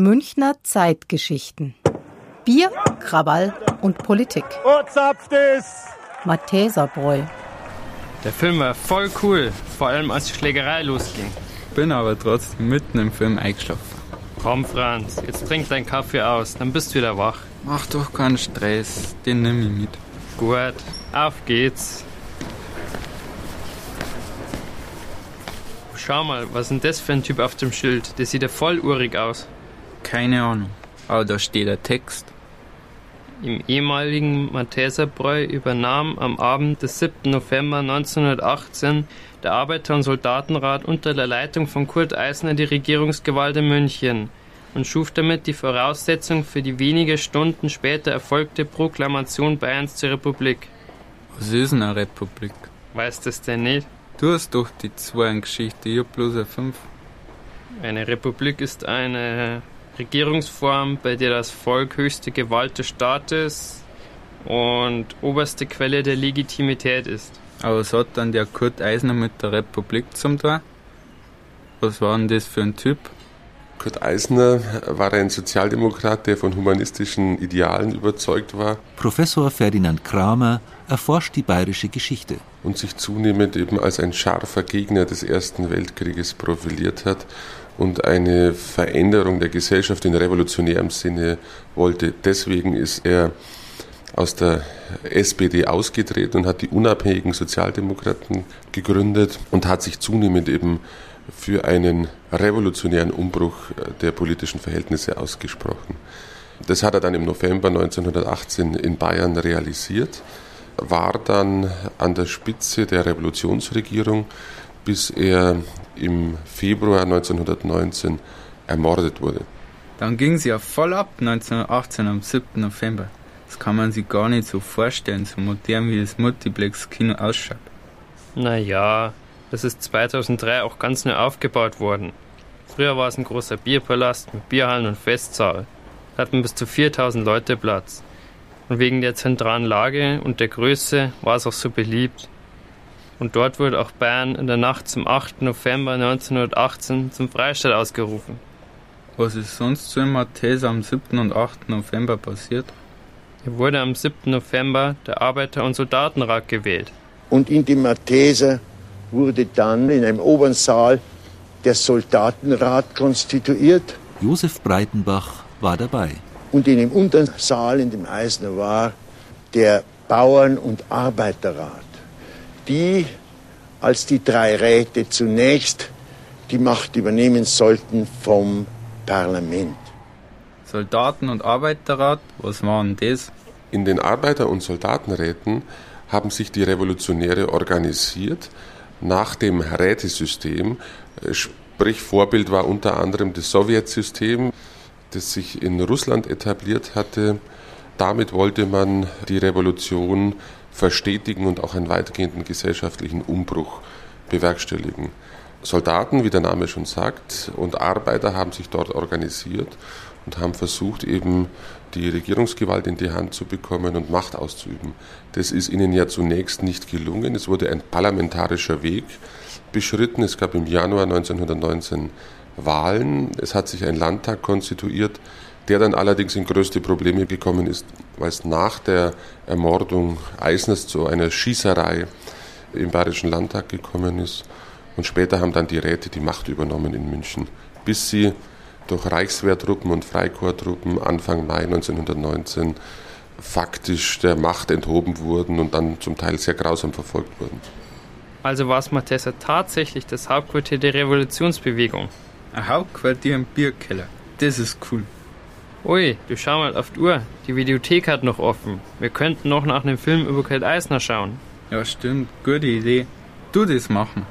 Münchner Zeitgeschichten. Bier, Krawall und Politik. Matheserbräu. Der Film war voll cool, vor allem als die Schlägerei losging. Bin aber trotzdem mitten im Film eingeschlafen. Komm, Franz, jetzt trink deinen Kaffee aus, dann bist du wieder wach. Mach doch keinen Stress, den nimm ich mit. Gut, auf geht's. Schau mal, was ist denn das für ein Typ auf dem Schild? Der sieht ja voll urig aus. Keine Ahnung, aber da steht der Text. Im ehemaligen Matheserbräu übernahm am Abend des 7. November 1918 der Arbeiter- und Soldatenrat unter der Leitung von Kurt Eisner die Regierungsgewalt in München und schuf damit die Voraussetzung für die wenige Stunden später erfolgte Proklamation Bayerns zur Republik. Was ist eine Republik? Weißt du es denn nicht? Du hast doch die zwei Geschichte, ich hab bloß eine fünf. Eine Republik ist eine Regierungsform, bei der das Volk höchste Gewalt des Staates und oberste Quelle der Legitimität ist. Aber was hat dann der Kurt Eisner mit der Republik zum Tor? Was war denn das für ein Typ? Kurt Eisner war ein Sozialdemokrat, der von humanistischen Idealen überzeugt war. Professor Ferdinand Kramer erforscht die bayerische Geschichte. Und sich zunehmend eben als ein scharfer Gegner des Ersten Weltkrieges profiliert hat und eine Veränderung der Gesellschaft in revolutionärem Sinne wollte. Deswegen ist er aus der SPD ausgetreten und hat die unabhängigen Sozialdemokraten gegründet und hat sich zunehmend eben für einen revolutionären Umbruch der politischen Verhältnisse ausgesprochen. Das hat er dann im November 1918 in Bayern realisiert, war dann an der Spitze der Revolutionsregierung, bis er im Februar 1919 ermordet wurde. Dann ging sie ja voll ab 1918 am 7. November. Das kann man sich gar nicht so vorstellen, so modern wie das Multiplex-Kino ausschaut. Naja, das ist 2003 auch ganz neu aufgebaut worden. Früher war es ein großer Bierpalast mit Bierhallen und Festsaal. Da hatten bis zu 4000 Leute Platz. Und wegen der zentralen Lage und der Größe war es auch so beliebt. Und dort wurde auch Bayern in der Nacht zum 8. November 1918 zum Freistaat ausgerufen. Was ist sonst so in Malteser am 7. und 8. November passiert? Er wurde am 7. November der Arbeiter- und Soldatenrat gewählt. Und in die Malteser wurde dann in einem oberen Saal der Soldatenrat konstituiert. Josef Breitenbach war dabei. Und in dem unteren Saal, in dem Eisner war, der Bauern- und Arbeiterrat. Die als die drei Räte zunächst die Macht übernehmen sollten vom Parlament. Soldaten- und Arbeiterrat, was waren das? In den Arbeiter- und Soldatenräten haben sich die Revolutionäre organisiert nach dem Rätesystem. Sprich, Vorbild war unter anderem das Sowjetsystem, das sich in Russland etabliert hatte. Damit wollte man die Revolution verstetigen und auch einen weitgehenden gesellschaftlichen Umbruch bewerkstelligen. Soldaten, wie der Name schon sagt, und Arbeiter haben sich dort organisiert und haben versucht, eben die Regierungsgewalt in die Hand zu bekommen und Macht auszuüben. Das ist ihnen ja zunächst nicht gelungen. Es wurde ein parlamentarischer Weg beschritten. Es gab im Januar 1919 Wahlen. Es hat sich ein Landtag konstituiert, der dann allerdings in größte Probleme gekommen ist, weil es nach der Ermordung Eisners zu einer Schießerei im Bayerischen Landtag gekommen ist. Und später haben dann die Räte die Macht übernommen in München, bis sie durch Reichswehrtruppen und Freikorpstruppen Anfang Mai 1919 faktisch der Macht enthoben wurden und dann zum Teil sehr grausam verfolgt wurden. Also war es Matessa tatsächlich das Hauptquartier der Revolutionsbewegung. Ein Hauptquartier im Bierkeller. Das ist cool. Ui, du schau mal auf die Uhr. Die Videothek hat noch offen. Wir könnten noch nach einem Film über Kurt Eisner schauen. Ja, stimmt. Gute Idee. Du das machen.